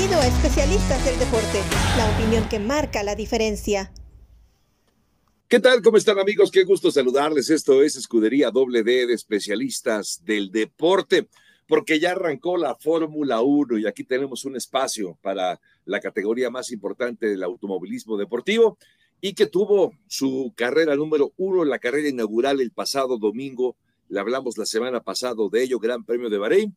Bienvenido a Especialistas del Deporte, la opinión que marca la diferencia. ¿Qué tal? ¿Cómo están amigos? Qué gusto saludarles. Esto es Escudería Doble de Especialistas del Deporte, porque ya arrancó la Fórmula 1 y aquí tenemos un espacio para la categoría más importante del automovilismo deportivo y que tuvo su carrera número uno, la carrera inaugural el pasado domingo. Le hablamos la semana pasada de ello, Gran Premio de Bahrein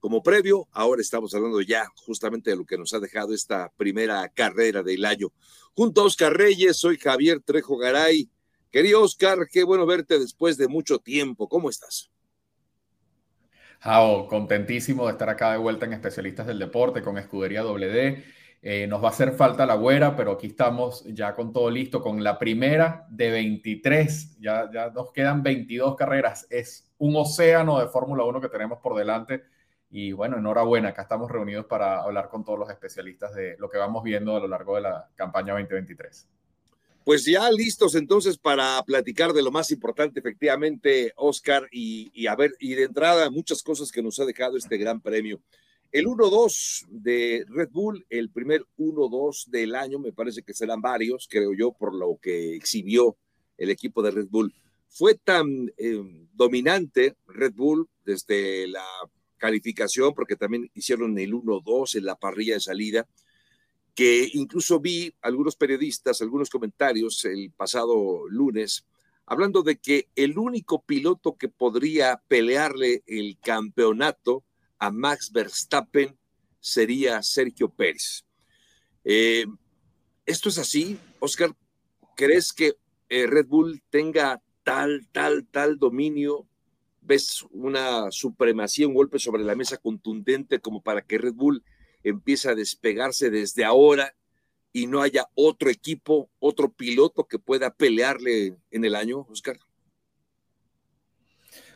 como previo. Ahora estamos hablando ya justamente de lo que nos ha dejado esta primera carrera del año. Junto a Oscar Reyes, soy Javier Trejo Garay. Querido Oscar, qué bueno verte después de mucho tiempo. ¿Cómo estás? Jao, contentísimo de estar acá de vuelta en Especialistas del Deporte con Escudería WD. Eh, nos va a hacer falta la güera, pero aquí estamos ya con todo listo, con la primera de 23. Ya, ya nos quedan 22 carreras. Es un océano de Fórmula 1 que tenemos por delante y bueno, enhorabuena, acá estamos reunidos para hablar con todos los especialistas de lo que vamos viendo a lo largo de la campaña 2023. Pues ya listos entonces para platicar de lo más importante, efectivamente, Oscar, y, a ver, y de entrada muchas cosas que nos ha dejado este gran premio. El 1-2 de Red Bull, el primer 1-2 del año, me parece que serán varios, creo yo, por lo que exhibió el equipo de Red Bull. Fue tan eh, dominante Red Bull desde la calificación, porque también hicieron el 1-2 en la parrilla de salida, que incluso vi algunos periodistas, algunos comentarios el pasado lunes, hablando de que el único piloto que podría pelearle el campeonato a Max Verstappen sería Sergio Pérez. Eh, ¿Esto es así, Oscar? ¿Crees que eh, Red Bull tenga tal, tal, tal dominio ves una supremacía, un golpe sobre la mesa contundente como para que Red Bull empiece a despegarse desde ahora y no haya otro equipo, otro piloto que pueda pelearle en el año, Oscar?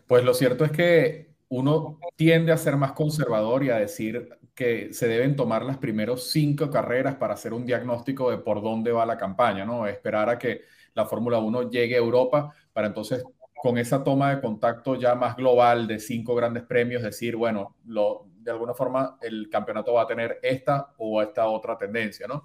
Pues lo cierto es que uno tiende a ser más conservador y a decir que se deben tomar las primeras cinco carreras para hacer un diagnóstico de por dónde va la campaña, ¿no? Esperar a que la Fórmula 1 llegue a Europa para entonces con esa toma de contacto ya más global de cinco grandes premios, decir, bueno, lo, de alguna forma el campeonato va a tener esta o esta otra tendencia, ¿no?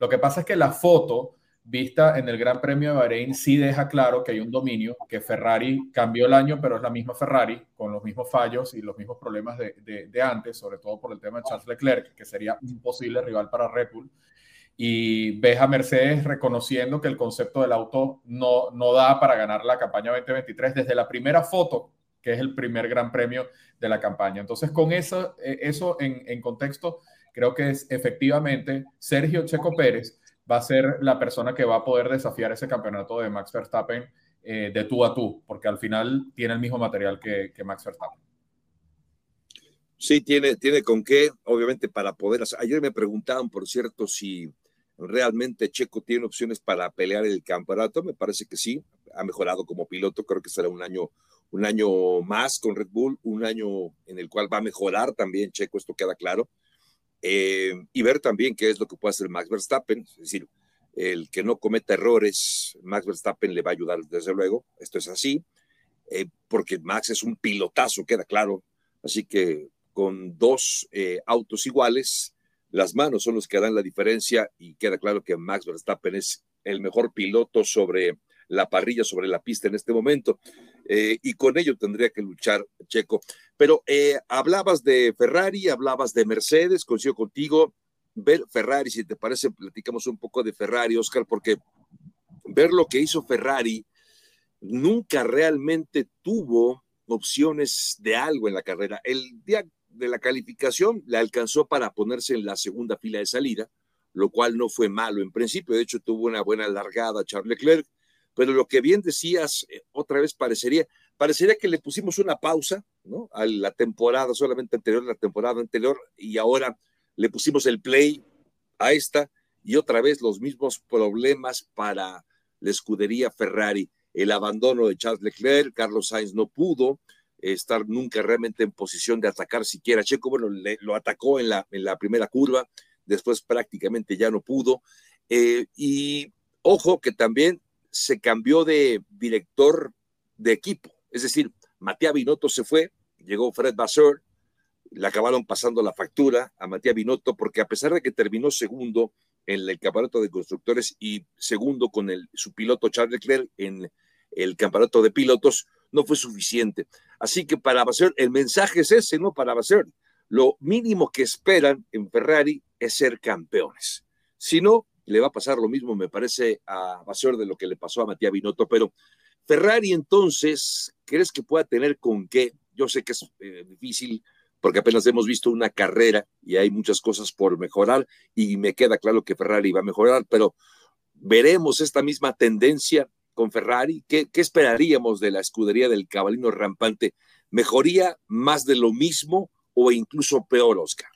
Lo que pasa es que la foto vista en el Gran Premio de Bahrein sí deja claro que hay un dominio, que Ferrari cambió el año, pero es la misma Ferrari, con los mismos fallos y los mismos problemas de, antes, sobre todo por el tema de Charles Leclerc, que sería un posible rival para Red Bull y ves a Mercedes reconociendo que el concepto del auto no, no da para ganar la campaña 2023 desde la primera foto, que es el primer gran premio de la campaña. Entonces, con eso, eh, eso en, contexto, creo que es efectivamente Sergio Checo Pérez va a ser la persona que va a poder desafiar ese campeonato de Max Verstappen eh, de tú a tú, porque al final tiene el mismo material que, que Max Verstappen. Sí, tiene, tiene con qué, obviamente, para poder hacer. Ayer me preguntaban, por cierto, si realmente Checo tiene opciones para pelear el campeonato. Me parece que sí, ha mejorado como piloto. Creo que será un año, un año más con Red Bull, un año en el cual va a mejorar también Checo, esto queda claro. Eh, y ver también qué es lo que puede hacer Max Verstappen, es decir, el que no cometa errores, Max Verstappen le va a ayudar desde luego, esto es así, eh, porque Max es un pilotazo, queda claro, así que con dos eh, autos iguales, las manos son los que harán la diferencia y queda claro que Max Verstappen es el mejor piloto sobre la parrilla, sobre la pista en este momento. Eh, y con ello tendría que luchar Checo. Pero eh, hablabas de Ferrari, hablabas de Mercedes, coincido contigo. Ver Ferrari, si te parece, platicamos un poco de Ferrari, Oscar, porque ver lo que hizo Ferrari nunca realmente tuvo opciones de algo en la carrera. El día de la calificación le alcanzó para ponerse en la segunda fila de salida, lo cual no fue malo en principio. De hecho, tuvo una buena largada Charles Leclerc, pero lo que bien decías, eh, otra vez parecería, parecería que le pusimos una pausa, ¿no? A la temporada solamente anterior, la temporada anterior, y ahora le pusimos el play a esta, y otra vez los mismos problemas para la escudería Ferrari. El abandono de Charles Leclerc, Carlos Sainz no pudo, estar nunca realmente en posición de atacar siquiera. Checo, bueno, lo atacó en la, en la primera curva, después prácticamente ya no pudo. Eh, y ojo que también se cambió de director de equipo, es decir, Matías Binotto se fue, llegó Fred Vasseur, le acabaron pasando la factura a Matías Binotto porque a pesar de que terminó segundo en el campeonato de constructores y segundo con el, su piloto Charles Leclerc en el campeonato de pilotos, no fue suficiente. Así que para Basser, el mensaje es ese, ¿no? Para Basser, lo mínimo que esperan en Ferrari es ser campeones. Si no, le va a pasar lo mismo, me parece, a Basser de lo que le pasó a Matías Binotto, pero Ferrari entonces, ¿crees que pueda tener con qué? Yo sé que es eh, difícil porque apenas hemos visto una carrera y hay muchas cosas por mejorar y me queda claro que Ferrari va a mejorar, pero veremos esta misma tendencia con Ferrari. ¿Qué, esperaríamos de la escudería del cabalino rampante? ¿Mejoría más de lo mismo o incluso peor, Oscar?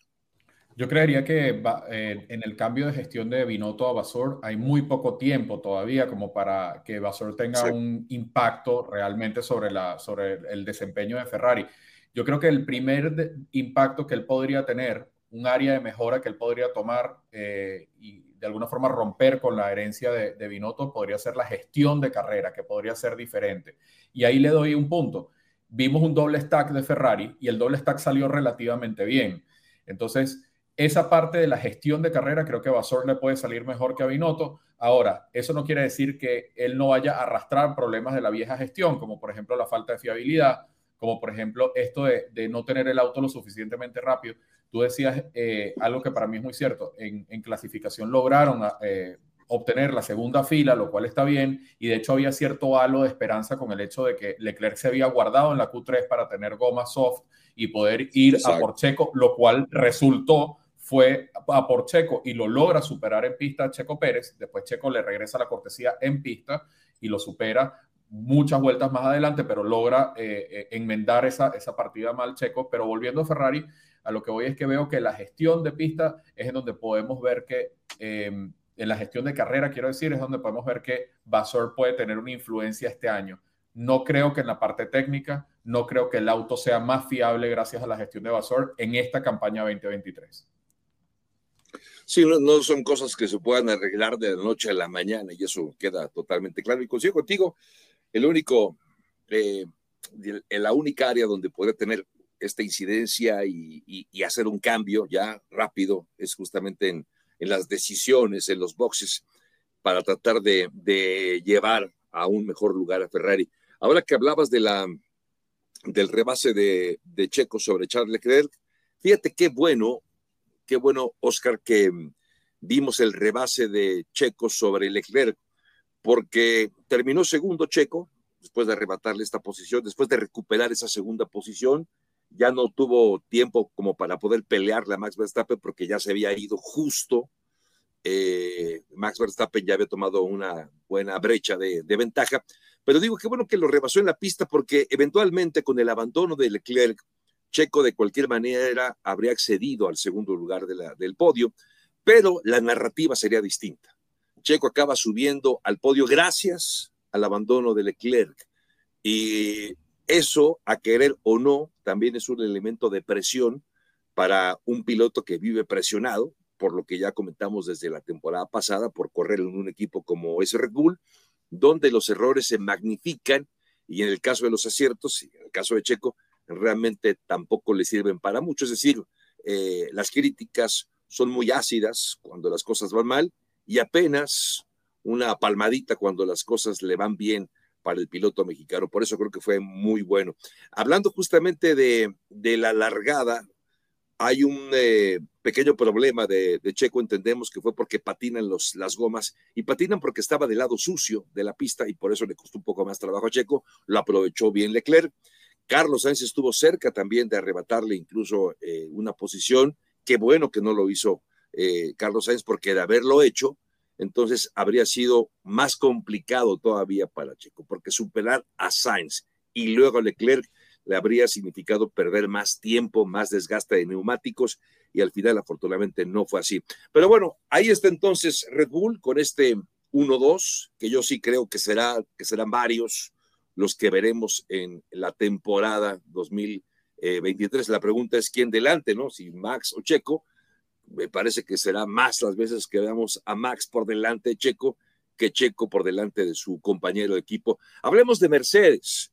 Yo creería que eh, en el cambio de gestión de Binotto a Basor hay muy poco tiempo todavía como para que Basor tenga un impacto realmente sobre, la, sobre el desempeño de Ferrari. Yo creo que el primer impacto que él podría tener, un área de mejora que él podría tomar eh, y de alguna forma romper con la herencia de, de Binotto, podría ser la gestión de carrera, que podría ser diferente. Y ahí le doy un punto. Vimos un doble stack de Ferrari y el doble stack salió relativamente bien. Entonces, esa parte de la gestión de carrera creo que a Basor le puede salir mejor que a Binotto. Ahora, eso no quiere decir que él no vaya a arrastrar problemas de la vieja gestión, como por ejemplo la falta de fiabilidad, como por ejemplo esto de, no tener el auto lo suficientemente rápido. Tú decías eh, algo que para mí es muy cierto. En, clasificación lograron eh, obtener la segunda fila, lo cual está bien, y de hecho había cierto halo de esperanza con el hecho de que Leclerc se había guardado en la Q3 para tener goma soft y poder ir a por Checo, lo cual resultó fue a por Checo y lo logra superar en pista Checo Pérez. Después Checo le regresa la cortesía en pista y lo supera muchas vueltas más adelante, pero logra eh, eh, enmendar esa, esa partida mal checo. Pero volviendo a Ferrari, a lo que voy es que veo que la gestión de pista es en donde podemos ver que, em, en la gestión de carrera, quiero decir, es donde podemos ver que Basor puede tener una influencia este año. No creo que en la parte técnica, no creo que el auto sea más fiable gracias a la gestión de Basor en esta campaña 2023. Sí, no, son cosas que se puedan arreglar de la noche a la mañana y eso queda totalmente claro. Y consigo contigo, el único, eh, la única área donde puede tener esta incidencia y, hacer un cambio ya rápido es justamente en, las decisiones, en los boxes, para tratar de, llevar a un mejor lugar a Ferrari. Ahora que hablabas de la, del rebase de, de Checo sobre Charles Leclerc, fíjate qué bueno, qué bueno, Oscar, que vimos el rebase de Checo sobre Leclerc porque terminó segundo Checo, después de arrebatarle esta posición, después de recuperar esa segunda posición, ya no tuvo tiempo como para poder pelearle a Max Verstappen porque ya se había ido justo. Eh, Max Verstappen ya había tomado una buena brecha de, ventaja, pero digo que bueno que lo rebasó en la pista porque eventualmente con el abandono de Leclerc, Checo de cualquier manera habría accedido al segundo lugar del podio, pero la narrativa sería distinta. Checo acaba subiendo al podio gracias al abandono de Leclerc. Y eso, a querer o no, también es un elemento de presión para un piloto que vive presionado, por lo que ya comentamos desde la temporada pasada, por correr en un equipo como es Red Bull, donde los errores se magnifican y en el caso de los aciertos, en el caso de Checo, realmente tampoco le sirven para mucho. Es decir, eh, las críticas son muy ácidas cuando las cosas van mal y apenas una palmadita cuando las cosas le van bien para el piloto mexicano. Por eso creo que fue muy bueno. Hablando justamente de, la largada, hay un eh, pequeño problema de, Checo, entendemos que fue porque patinan los, las gomas y patinan porque estaba del lado sucio de la pista y por eso le costó un poco más trabajo a Checo, lo aprovechó bien Leclerc. Carlos Sainz estuvo cerca también de arrebatarle incluso eh, una posición, qué bueno que no lo hizo eh, Carlos Sainz, porque de haberlo hecho, entonces habría sido más complicado todavía para Checo, porque superar a Sainz y luego a Leclerc le habría significado perder más tiempo, más desgaste de neumáticos y al final afortunadamente no fue así. Pero bueno, ahí está entonces Red Bull con este 1-2, que yo sí creo que será que serán varios los que veremos en la temporada 2023. La pregunta es quién delante, ¿no? Si Max o Checo me parece que será más las veces que veamos a Max por delante de Checo que Checo por delante de su compañero de equipo. Hablemos de Mercedes.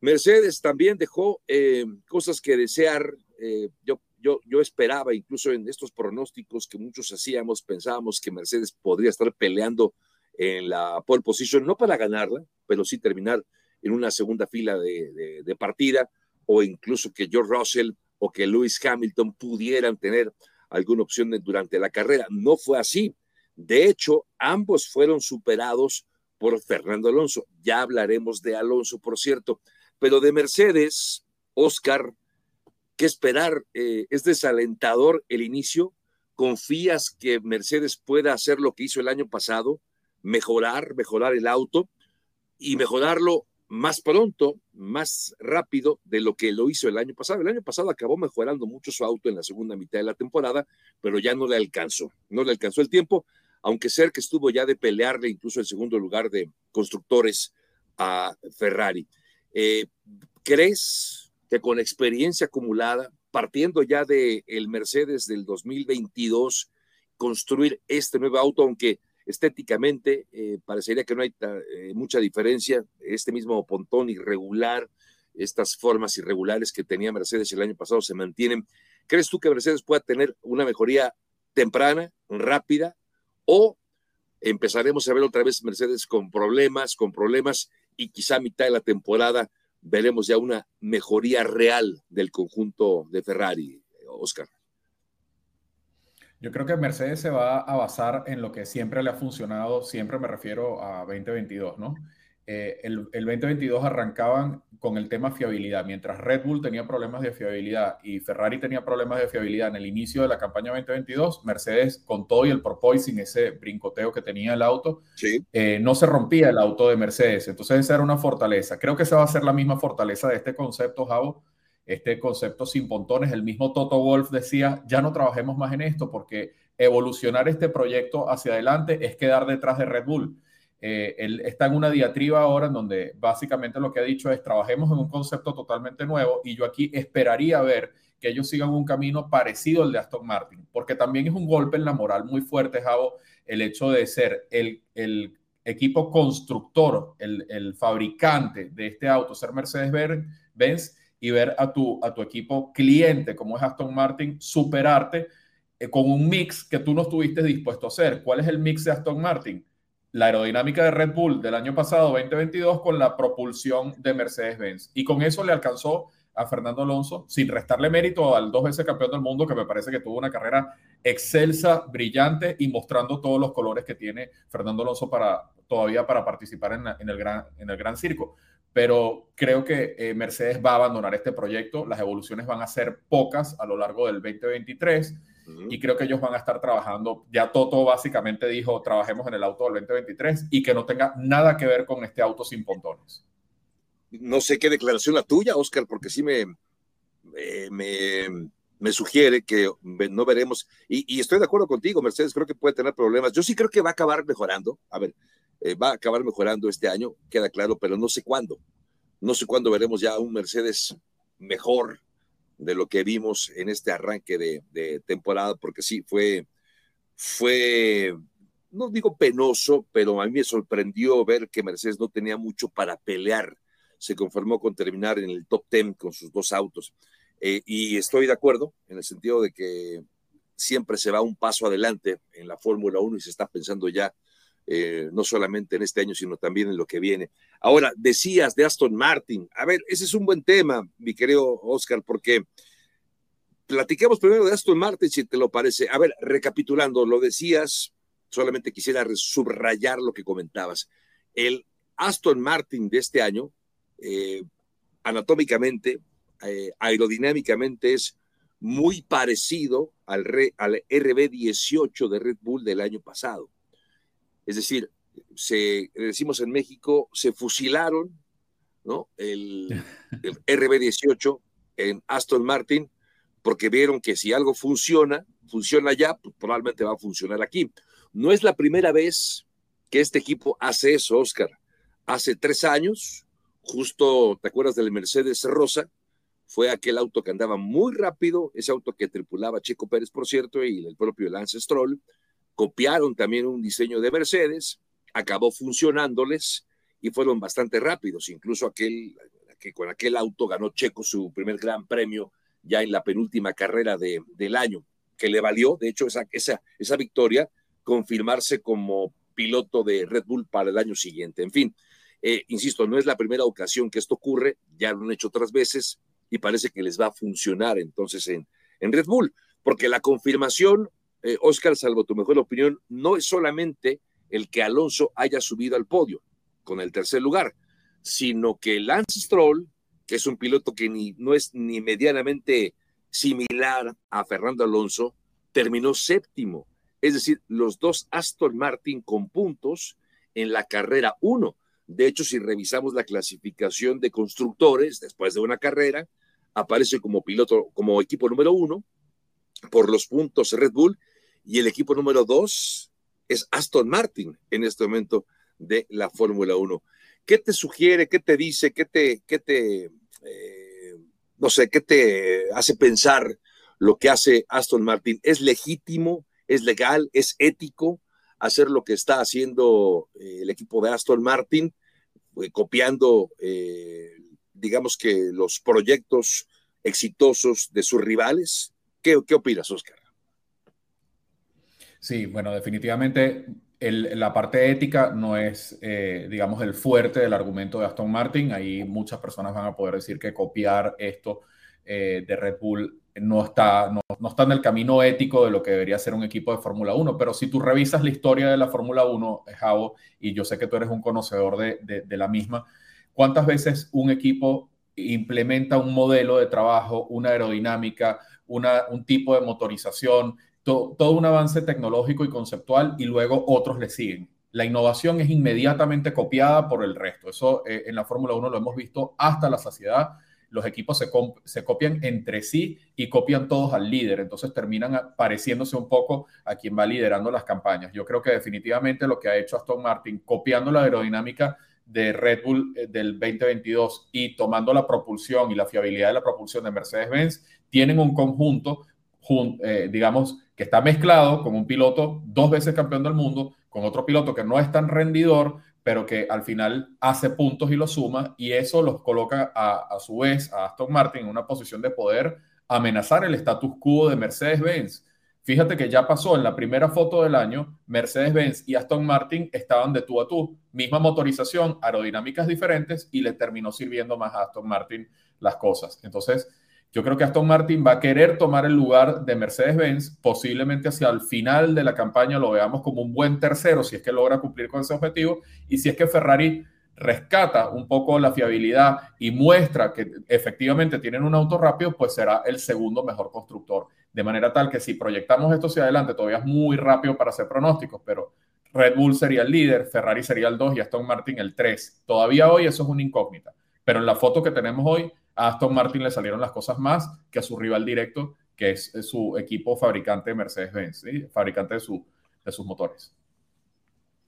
Mercedes también dejó eh, cosas que desear eh, yo, yo, yo esperaba, incluso en estos pronósticos que muchos hacíamos, pensábamos que Mercedes podría estar peleando en la pole position, no para ganarla, pero sí terminar en una segunda fila de, de, partida, o incluso que George Russell o que Lewis Hamilton pudieran tener alguna opción durante la carrera. No fue así. De hecho, ambos fueron superados por Fernando Alonso. Ya hablaremos de Alonso, por cierto, pero de Mercedes, Oscar, ¿qué esperar? Eh, ¿Es desalentador el inicio? ¿Confías que Mercedes pueda hacer lo que hizo el año pasado? Mejorar, mejorar el auto y mejorarlo más pronto, más rápido de lo que lo hizo el año pasado. El año pasado acabó mejorando mucho su auto en la segunda mitad de la temporada, pero ya no le alcanzó, no le alcanzó el tiempo, aunque que estuvo ya de pelearle incluso el segundo lugar de constructores a Ferrari. Eh, ¿Crees que con experiencia acumulada, partiendo ya del el Mercedes del 2022, construir este nuevo auto, aunque estéticamente eh, parecería que no hay eh, mucha diferencia, este mismo pontón irregular, estas formas irregulares que tenía Mercedes el año pasado se mantienen. ¿Crees tú que Mercedes pueda tener una mejoría temprana, rápida, o empezaremos a ver otra vez Mercedes con problemas, con problemas, y quizá a mitad de la temporada veremos ya una mejoría real del conjunto de Ferrari, Oscar? Yo creo que Mercedes se va a basar en lo que siempre le ha funcionado, siempre me refiero a 2022, ¿no? Eh, el, el, 2022 arrancaban con el tema fiabilidad, mientras Red Bull tenía problemas de fiabilidad y Ferrari tenía problemas de fiabilidad en el inicio de la campaña 2022, Mercedes con todo y el porpoising, ese brincoteo que tenía el auto, eh, no se rompía el auto de Mercedes, entonces esa era una fortaleza. Creo que esa va a ser la misma fortaleza de este concepto, Javo, este concepto sin pontones. El mismo Toto Wolf decía, ya no trabajemos más en esto porque evolucionar este proyecto hacia adelante es quedar detrás de Red Bull. Eh, él está en una diatriba ahora en donde básicamente lo que ha dicho es trabajemos en un concepto totalmente nuevo y yo aquí esperaría ver que ellos sigan un camino parecido al de Aston Martin, porque también es un golpe en la moral muy fuerte, Javo, el hecho de ser el, el equipo constructor, el, el, fabricante de este auto, ser Mercedes-Benz y ver a tu, a tu equipo cliente, como es Aston Martin, superarte eh, con un mix que tú no estuviste dispuesto a hacer. ¿Cuál es el mix de Aston Martin? la aerodinámica de Red Bull del año pasado, 2022, con la propulsión de Mercedes-Benz. Y con eso le alcanzó a Fernando Alonso, sin restarle mérito al dos veces campeón del mundo, que me parece que tuvo una carrera excelsa, brillante y mostrando todos los colores que tiene Fernando Alonso para, todavía para participar en, el, gran, en el Gran Circo. Pero creo que eh, Mercedes va a abandonar este proyecto, las evoluciones van a ser pocas a lo largo del 2023 y creo que ellos van a estar trabajando. Ya Toto básicamente dijo, trabajemos en el auto del 2023 y que no tenga nada que ver con este auto sin pontones. No sé qué declaración la tuya, Oscar, porque sí me, me, me, sugiere que no veremos, y, estoy de acuerdo contigo, Mercedes, creo que puede tener problemas. Yo sí creo que va a acabar mejorando. A ver, eh, va a acabar mejorando este año, queda claro, pero no sé cuándo. No sé cuándo veremos ya un Mercedes mejor, de lo que vimos en este arranque de, temporada, porque sí, fue, fue, no digo penoso, pero a mí me sorprendió ver que Mercedes no tenía mucho para pelear. Se conformó con terminar en el top 10 con sus dos autos. Eh, y estoy de acuerdo en el sentido de que siempre se va un paso adelante en la Fórmula 1 y se está pensando ya eh, no solamente en este año, sino también en lo que viene. Ahora, decías de Aston Martin. A ver, ese es un buen tema, mi querido Oscar, porque platiquemos primero de Aston Martin, si te lo parece. A ver, recapitulando, lo decías, solamente quisiera subrayar lo que comentabas. El Aston Martin de este año, eh, anatómicamente, eh, aerodinámicamente, es muy parecido al, al RB18 de Red Bull del año pasado. Es decir, se, decimos en México, se fusilaron ¿no? el, RB18 en Aston Martin porque vieron que si algo funciona, funciona ya, pues probablemente va a funcionar aquí. No es la primera vez que este equipo hace eso, Oscar. Hace tres años, justo, ¿te acuerdas del Mercedes Rosa? Fue aquel auto que andaba muy rápido, ese auto que tripulaba Checo Pérez, por cierto, y el propio Lance Stroll copiaron también un diseño de Mercedes, acabó funcionándoles y fueron bastante rápidos. Incluso aquel que con aquel auto ganó Checo su primer gran premio ya en la penúltima carrera de, del año, que le valió, de hecho, esa, esa, esa victoria, confirmarse como piloto de Red Bull para el año siguiente. En fin, eh, insisto, no es la primera ocasión que esto ocurre, ya lo han hecho otras veces y parece que les va a funcionar entonces en, en Red Bull, porque la confirmación, eh, Oscar, salvo tu mejor opinión, no es solamente el que Alonso haya subido al podio con el tercer lugar, sino que Lance Stroll, que es un piloto que no es ni medianamente similar a Fernando Alonso, terminó séptimo. Es decir, los dos Aston Martin con puntos en la carrera 1. De hecho, si revisamos la clasificación de constructores después de una carrera, aparece como piloto, como equipo número uno por los puntos Red Bull y el equipo número dos es Aston Martin en este momento de la Fórmula 1. ¿Qué te sugiere, qué te dice, qué te, qué te, eh, no sé, qué te hace pensar lo que hace Aston Martin? ¿Es legítimo, es legal, es ético hacer lo que está haciendo eh, el equipo de Aston Martin, eh, copiando, digamos que los proyectos exitosos de sus rivales? ¿Qué, qué opinas, Oscar? Sí, bueno, definitivamente la parte ética no es, eh, digamos, el fuerte del argumento de Aston Martin. Ahí muchas personas van a poder decir que copiar esto eh, de Red Bull no está, no, está en el camino ético de lo que debería ser un equipo de Fórmula 1. Pero si tú revisas la historia de la Fórmula 1, Javo, y yo sé que tú eres un conocedor de, de la misma, ¿cuántas veces un equipo implementa un modelo de trabajo, una aerodinámica, una, un tipo de motorización, todo un avance tecnológico y conceptual y luego otros le siguen. La innovación es inmediatamente copiada por el resto. Eso eh, en la Fórmula 1 lo hemos visto hasta la saciedad. Los equipos se, se, copian entre sí y copian todos al líder. Entonces terminan pareciéndose un poco a quien va liderando las campañas. Yo creo que definitivamente lo que ha hecho Aston Martin, copiando la aerodinámica de Red Bull eh, del 2022 y tomando la propulsión y la fiabilidad de la propulsión de Mercedes-Benz, tienen un conjunto, eh, digamos, que está mezclado con un piloto dos veces campeón del mundo, con otro piloto que no es tan rendidor, pero que al final hace puntos y los suma, y eso los coloca a, a su vez a Aston Martin en una posición de poder amenazar el status quo de Mercedes-Benz. Fíjate que ya pasó en la primera foto del año, Mercedes-Benz y Aston Martin estaban de tú a tú, misma motorización, aerodinámicas diferentes, y le terminó sirviendo más a Aston Martin las cosas. Entonces, yo creo que Aston Martin va a querer tomar el lugar de Mercedes-Benz, posiblemente hacia el final de la campaña lo veamos como un buen tercero, si es que logra cumplir con ese objetivo, y si es que Ferrari rescata un poco la fiabilidad y muestra que efectivamente tienen un auto rápido, pues será el segundo mejor constructor. De manera tal que si proyectamos esto hacia adelante, todavía es muy rápido para hacer pronósticos, pero Red Bull sería el líder, Ferrari sería el 2 y Aston Martin el 3. Todavía hoy eso es una incógnita, pero en la foto que tenemos hoy a Aston Martin le salieron las cosas más que a su rival directo, que es, su equipo fabricante de Mercedes-Benz, fabricante de, su, de sus motores.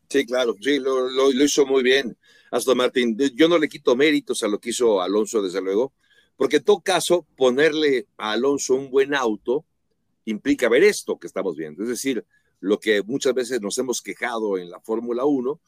Sí, claro, sí, lo, lo, hizo muy bien Aston Martin. Yo no le quito méritos a lo que hizo Alonso, desde luego, porque en todo caso, ponerle a Alonso un buen auto implica ver esto que estamos viendo, es decir, lo que muchas veces nos hemos quejado en la Fórmula 1,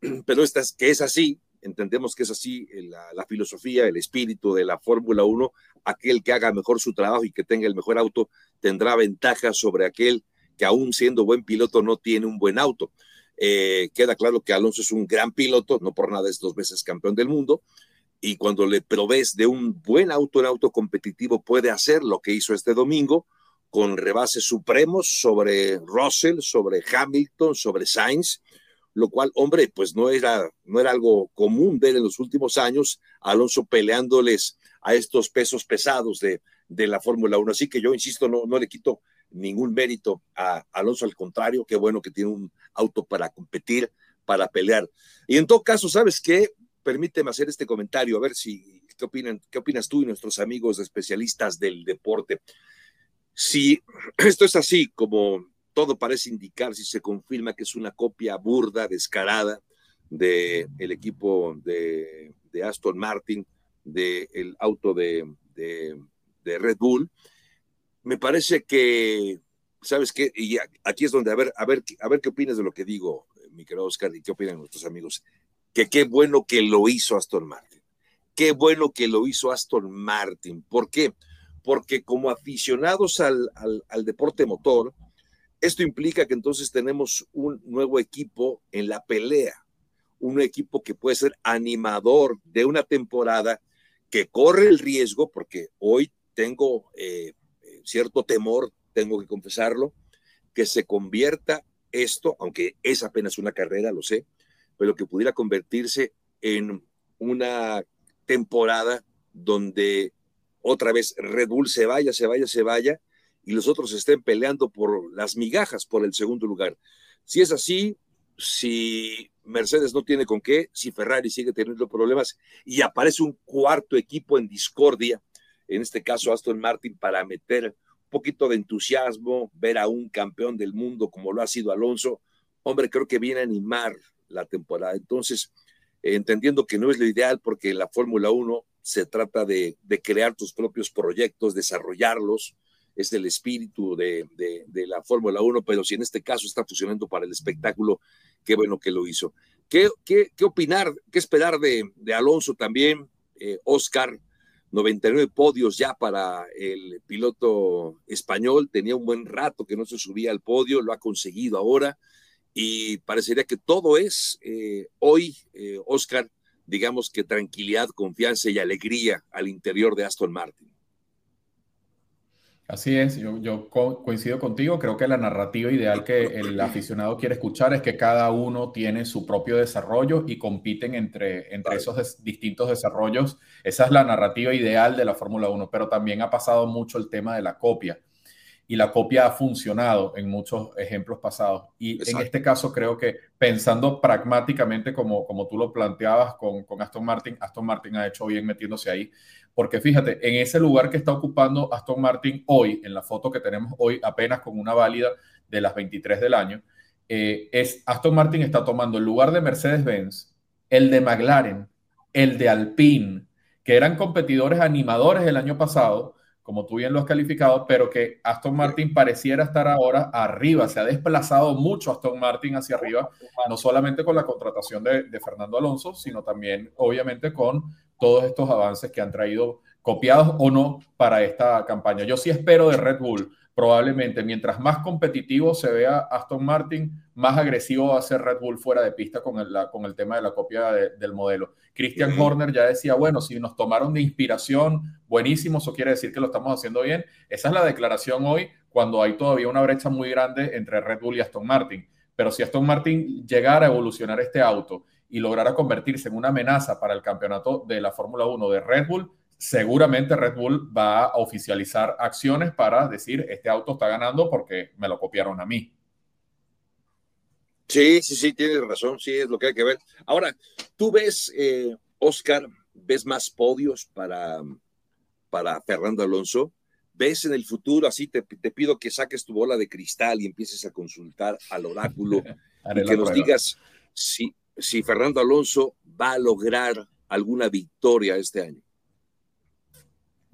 pero esta es, que es así, entendemos que es así eh, la, filosofía, el espíritu de la Fórmula 1, aquel que haga mejor su trabajo y que tenga el mejor auto tendrá ventaja sobre aquel que aún siendo buen piloto no tiene un buen auto. Eh, queda claro que Alonso es un gran piloto, no por nada es dos veces campeón del mundo, y cuando le provees de un buen auto, un auto competitivo, puede hacer lo que hizo este domingo con rebases supremos sobre Russell, sobre Hamilton, sobre Sainz, lo cual, hombre, pues no era, no era algo común ver en los últimos años Alonso peleándoles a estos pesos pesados de, de la Fórmula 1. Así que yo insisto, no, no le quito ningún mérito a Alonso, al contrario, qué bueno que tiene un auto para competir, para pelear. Y en todo caso, ¿sabes qué? Permíteme hacer este comentario, a ver si, ¿qué, opinan, qué opinas tú y nuestros amigos especialistas del deporte? Si esto es así, como todo parece indicar, si se confirma que es una copia burda, descarada del el equipo de, Aston Martin, del auto de, Red Bull. Me parece que, ¿sabes qué? Y aquí es donde, a ver, a ver, qué opinas de lo que digo, mi querido Oscar, y qué opinan nuestros amigos. Que qué bueno que lo hizo Aston Martin. Qué bueno que lo hizo Aston Martin. ¿Por qué? porque como aficionados al, deporte motor, esto implica que entonces tenemos un nuevo equipo en la pelea, un equipo que puede ser animador de una temporada que corre el riesgo, porque hoy tengo eh, cierto temor, tengo que confesarlo, que se convierta esto, aunque es apenas una carrera, lo sé, pero que pudiera convertirse en una temporada donde otra vez Red Bull se vaya, se vaya, se vaya, y los otros estén peleando por las migajas por el segundo lugar. Si es así, si Mercedes no tiene con qué, si Ferrari sigue teniendo problemas y aparece un cuarto equipo en discordia, en este caso Aston Martin, para meter un poquito de entusiasmo, ver a un campeón del mundo como lo ha sido Alonso, hombre, creo que viene a animar la temporada. Entonces, entendiendo que no es lo ideal porque la Fórmula 1 se trata de, crear tus propios proyectos, desarrollarlos, es el espíritu de, la Fórmula 1, pero si en este caso está funcionando para el espectáculo, qué bueno que lo hizo. ¿Qué, opinar, qué esperar de, Alonso también? Eh, Oscar, 99 podios ya para el piloto español, tenía un buen rato que no se subía al podio, lo ha conseguido ahora y parecería que todo es eh, hoy, eh, Oscar, digamos que tranquilidad, confianza y alegría al interior de Aston Martin. Así es, yo, coincido contigo, creo que la narrativa ideal que el aficionado quiere escuchar es que cada uno tiene su propio desarrollo y compiten entre, entre esos distintos desarrollos. Esa es la narrativa ideal de la Fórmula 1, pero también ha pasado mucho el tema de la copia y la copia ha funcionado en muchos ejemplos pasados. Y en este caso creo que pensando pragmáticamente como, como tú lo planteabas con, con Aston Martin, Aston Martin ha hecho bien metiéndose ahí, porque fíjate, en ese lugar que está ocupando Aston Martin hoy, en la foto que tenemos hoy apenas con una válida de las 23 del año, eh, es Aston Martin está tomando el lugar de Mercedes-Benz, el de McLaren, el de Alpine, que eran competidores animadores el año pasado, como tú bien lo has calificado, pero que Aston Martin pareciera estar ahora arriba, se ha desplazado mucho Aston Martin hacia arriba, no solamente con la contratación de, de Fernando Alonso, sino también obviamente con todos estos avances que han traído, copiados o no, para esta campaña. Yo sí espero de Red Bull, probablemente, mientras más competitivo se vea Aston Martin, más agresivo va a ser Red Bull fuera de pista con el, con el tema de la copia del modelo. Christian Horner ya decía, bueno, si nos tomaron de inspiración, buenísimo, eso quiere decir que lo estamos haciendo bien. Esa es la declaración hoy, cuando hay todavía una brecha muy grande entre Red Bull y Aston Martin. Pero si Aston Martin llegara a evolucionar este auto y lograra convertirse en una amenaza para el campeonato de la Fórmula 1 de Red Bull, seguramente Red Bull va a oficializar acciones para decir, este auto está ganando porque me lo copiaron a mí. Sí, sí, sí, tienes razón, sí, es lo que hay que ver. Ahora, tú ves, eh, Oscar, ves más podios para, para Fernando Alonso. ¿Ves en el futuro, así te, te, pido que saques tu bola de cristal y empieces a consultar al oráculo y que nos digas si, si Fernando Alonso va a lograr alguna victoria este año.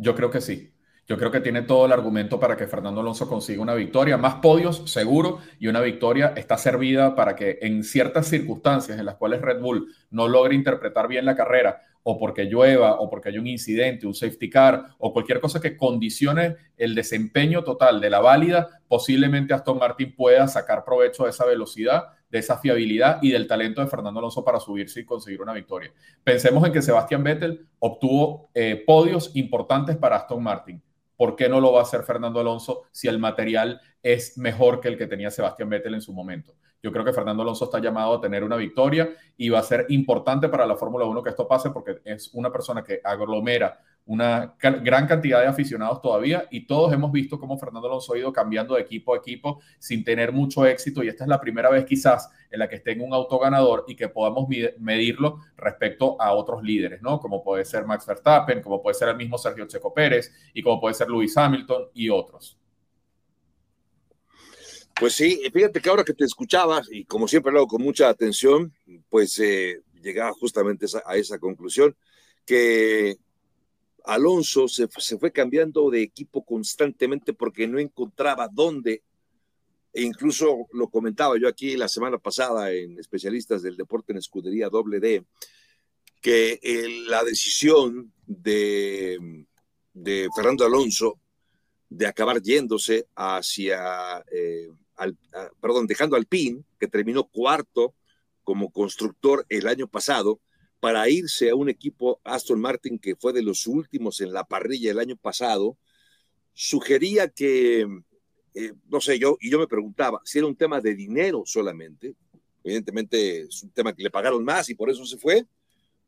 Yo creo que sí. Yo creo que tiene todo el argumento para que Fernando Alonso consiga una victoria. Más podios, seguro, y una victoria está servida para que en ciertas circunstancias en las cuales Red Bull no logre interpretar bien la carrera, o porque llueva, o porque hay un incidente, un safety car, o cualquier cosa que condicione el desempeño total de la válida, posiblemente Aston Martin pueda sacar provecho de esa velocidad de esa fiabilidad y del talento de Fernando Alonso para subirse y conseguir una victoria. Pensemos en que Sebastián Vettel obtuvo eh, podios importantes para Aston Martin. ¿Por qué no lo va a hacer Fernando Alonso si el material es mejor que el que tenía Sebastián Vettel en su momento? Yo creo que Fernando Alonso está llamado a tener una victoria y va a ser importante para la Fórmula 1 que esto pase porque es una persona que aglomera una gran cantidad de aficionados todavía y todos hemos visto cómo Fernando Alonso ha ido cambiando de equipo a equipo sin tener mucho éxito y esta es la primera vez quizás en la que esté en un auto ganador y que podamos medirlo respecto a otros líderes, ¿no? Como puede ser Max Verstappen, como puede ser el mismo Sergio Checo Pérez y como puede ser Lewis Hamilton y otros. Pues sí, fíjate que ahora que te escuchaba y como siempre lo hago con mucha atención, pues eh, llegaba justamente a esa conclusión que Alonso se, fue cambiando de equipo constantemente porque no encontraba dónde. E incluso lo comentaba yo aquí la semana pasada en especialistas del deporte en escudería doble D, que la decisión de, de Fernando Alonso de acabar yéndose hacia, eh, perdón, dejando al PIN, que terminó cuarto como constructor el año pasado, para irse a un equipo Aston Martin que fue de los últimos en la parrilla el año pasado, sugería que, eh, no sé, yo, y yo me preguntaba si era un tema de dinero solamente, evidentemente es un tema que le pagaron más y por eso se fue,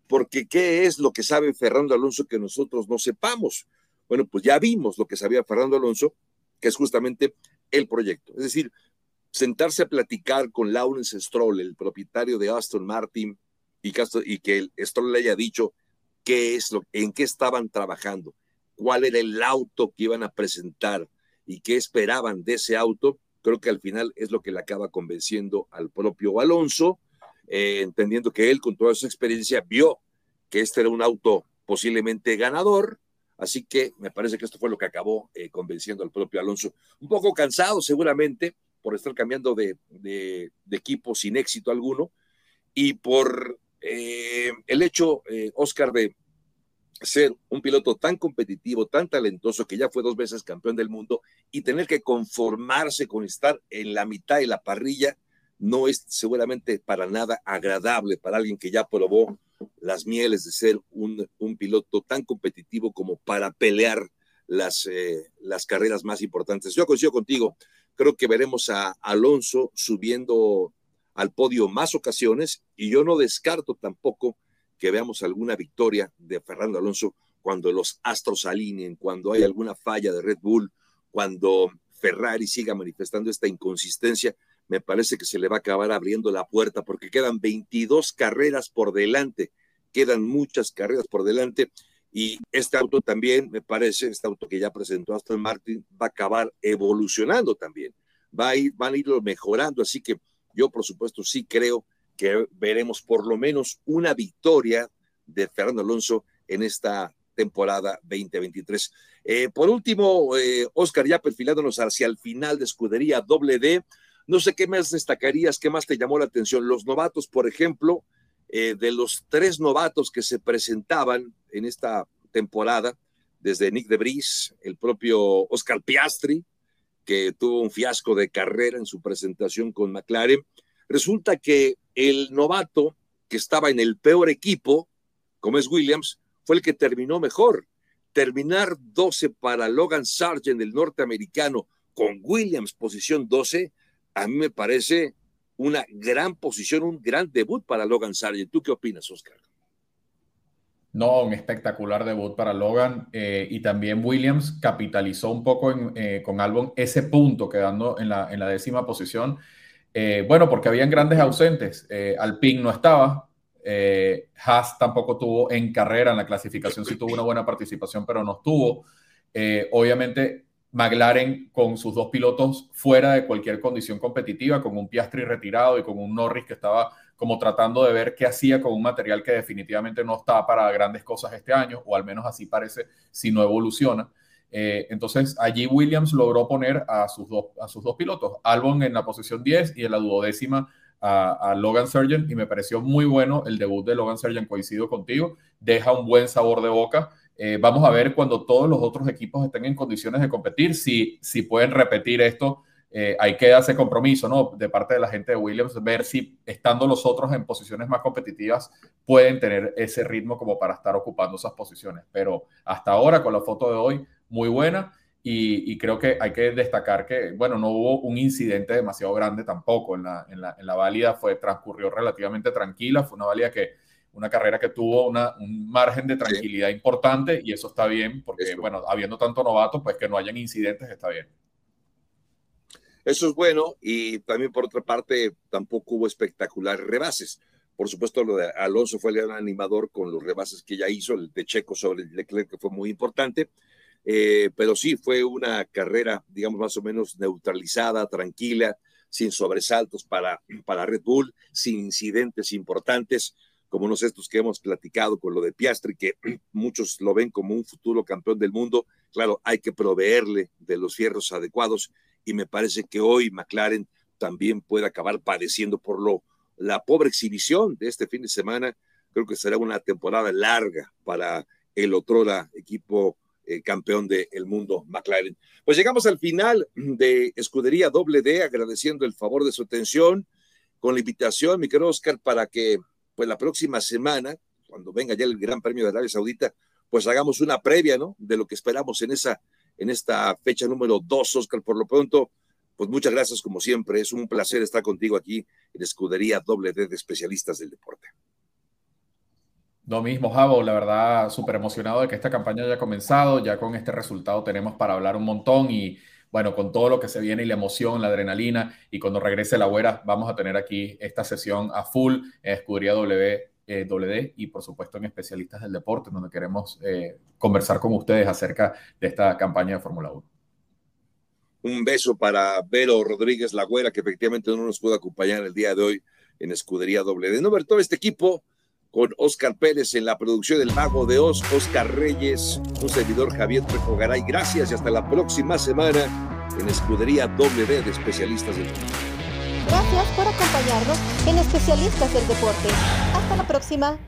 porque ¿qué es lo que sabe Fernando Alonso que nosotros no sepamos? Bueno, pues ya vimos lo que sabía Fernando Alonso, que es justamente el proyecto. Es decir, sentarse a platicar con Lawrence Stroll, el propietario de Aston Martin, y que, y que el Stroll le haya dicho qué es lo, en qué estaban trabajando, cuál era el auto que iban a presentar y qué esperaban de ese auto, creo que al final es lo que le acaba convenciendo al propio Alonso, eh, entendiendo que él con toda su experiencia vio que este era un auto posiblemente ganador, así que me parece que esto fue lo que acabó eh, convenciendo al propio Alonso. Un poco cansado seguramente por estar cambiando de, equipo sin éxito alguno y por eh, el hecho, Oscar, de ser un piloto tan competitivo, tan talentoso, que ya fue dos veces campeón del mundo, y tener que conformarse con estar en la mitad de la parrilla, no es seguramente para nada agradable para alguien que ya probó las mieles de ser un, piloto tan competitivo como para pelear las, eh, las carreras más importantes. Yo coincido contigo, creo que veremos a Alonso subiendo al podio más ocasiones y yo no descarto tampoco que veamos alguna victoria de Fernando Alonso cuando los astros alineen, cuando hay alguna falla de Red Bull, cuando Ferrari siga manifestando esta inconsistencia, me parece que se le va a acabar abriendo la puerta porque quedan 22 carreras por delante, quedan muchas carreras por delante y este auto también, me parece, este auto que ya presentó Aston Martin, va a acabar evolucionando también, va a ir, van a irlo mejorando, así que yo por supuesto sí creo que veremos por lo menos una victoria de Fernando Alonso en esta temporada 2023. Eh, por último, eh, Oscar, ya perfilándonos hacia el final de escudería doble D, no sé qué más destacarías, qué más te llamó la atención. Los novatos, por ejemplo, eh, de los tres novatos que se presentaban en esta temporada, desde Nick de Vries, el propio Oscar Piastri, que tuvo un fiasco de carrera en su presentación con McLaren, resulta que el novato que estaba en el peor equipo, como es Williams, fue el que terminó mejor. Terminar 12 para Logan Sargent, el norteamericano, con Williams posición 12, a mí me parece una gran posición, un gran debut para Logan Sargent. ¿Tú qué opinas, Oscar? No, un espectacular debut para Logan eh, y también Williams capitalizó un poco eh, con Albon ese punto quedando en la, en la décima posición. Eh, bueno, porque habían grandes ausentes. Alpine no estaba, Haas tampoco tuvo en carrera, en la clasificación sí tuvo una buena participación, pero no estuvo. obviamente McLaren con sus dos pilotos fuera de cualquier condición competitiva, con un Piastri retirado y con un Norris que estaba como tratando de ver qué hacía con un material que definitivamente no está para grandes cosas este año, o al menos así parece si no evoluciona. Eh, entonces allí Williams logró poner a sus, dos, a sus dos pilotos, Albon en la posición 10 y en la duodécima a, Logan Sargent, y me pareció muy bueno el debut de Logan Sargent, coincido contigo, deja un buen sabor de boca eh, vamos a ver cuando todos los otros equipos estén en condiciones de competir, si, si pueden repetir esto. Eh, hay que ese compromiso, ¿no? De parte de la gente de Williams, ver si estando los otros en posiciones más competitivas pueden tener ese ritmo como para estar ocupando esas posiciones. Pero hasta ahora, con la foto de hoy, muy buena. Y, creo que hay que destacar que, bueno, no hubo un incidente demasiado grande tampoco en la, en la, en la válida, fue, transcurrió relativamente tranquila, fue una válida que una carrera que tuvo una, un margen de tranquilidad importante y eso está bien, porque, bueno, habiendo tanto novato, pues que no hayan incidentes está bien. Eso es bueno y también por otra parte tampoco hubo espectaculares rebases. Por supuesto, lo de Alonso fue el gran animador con los rebases que ya hizo, el de Checo sobre Leclerc, que fue muy importante. Eh, pero sí, fue una carrera, digamos, más o menos neutralizada, tranquila, sin sobresaltos para, para Red Bull, sin incidentes importantes como unos estos que hemos platicado con lo de Piastri, que muchos lo ven como un futuro campeón del mundo. Claro, hay que proveerle de los fierros adecuados y me parece que hoy McLaren también puede acabar padeciendo por lo la pobre exhibición de este fin de semana. Creo que será una temporada larga para el otro equipo eh, campeón del mundo McLaren. Pues llegamos al final de Escudería Doble D, agradeciendo el favor de su atención, con la invitación, mi querido Oscar, para que pues la próxima semana, cuando venga ya el Gran Premio de Arabia Saudita, pues hagamos una previa, ¿no? De lo que esperamos en esa, en esta fecha número dos, Oscar. Por lo pronto, pues muchas gracias como siempre. Es un placer estar contigo aquí en Escudería Doble D de especialistas del deporte. Lo mismo, Javo, la verdad, súper emocionado de que esta campaña haya comenzado. Ya con este resultado tenemos para hablar un montón y bueno, con todo lo que se viene y la emoción, la adrenalina y cuando regrese la güera, vamos a tener aquí esta sesión a full en Escudería W, eh, y por supuesto en especialistas del deporte, donde queremos eh, conversar con ustedes acerca de esta campaña de Fórmula 1. Un beso para Vero Rodríguez Lagüera, que efectivamente no nos pudo acompañar el día de hoy en Escudería W. No ver todo este equipo con Oscar Pérez en la producción del Mago de Oz, Oscar Reyes, un servidor Javier Trejo Garay. Gracias y hasta la próxima semana en Escudería W de Especialistas del Deporte. Gracias por acompañarnos en Especialistas del Deporte. Hasta la próxima.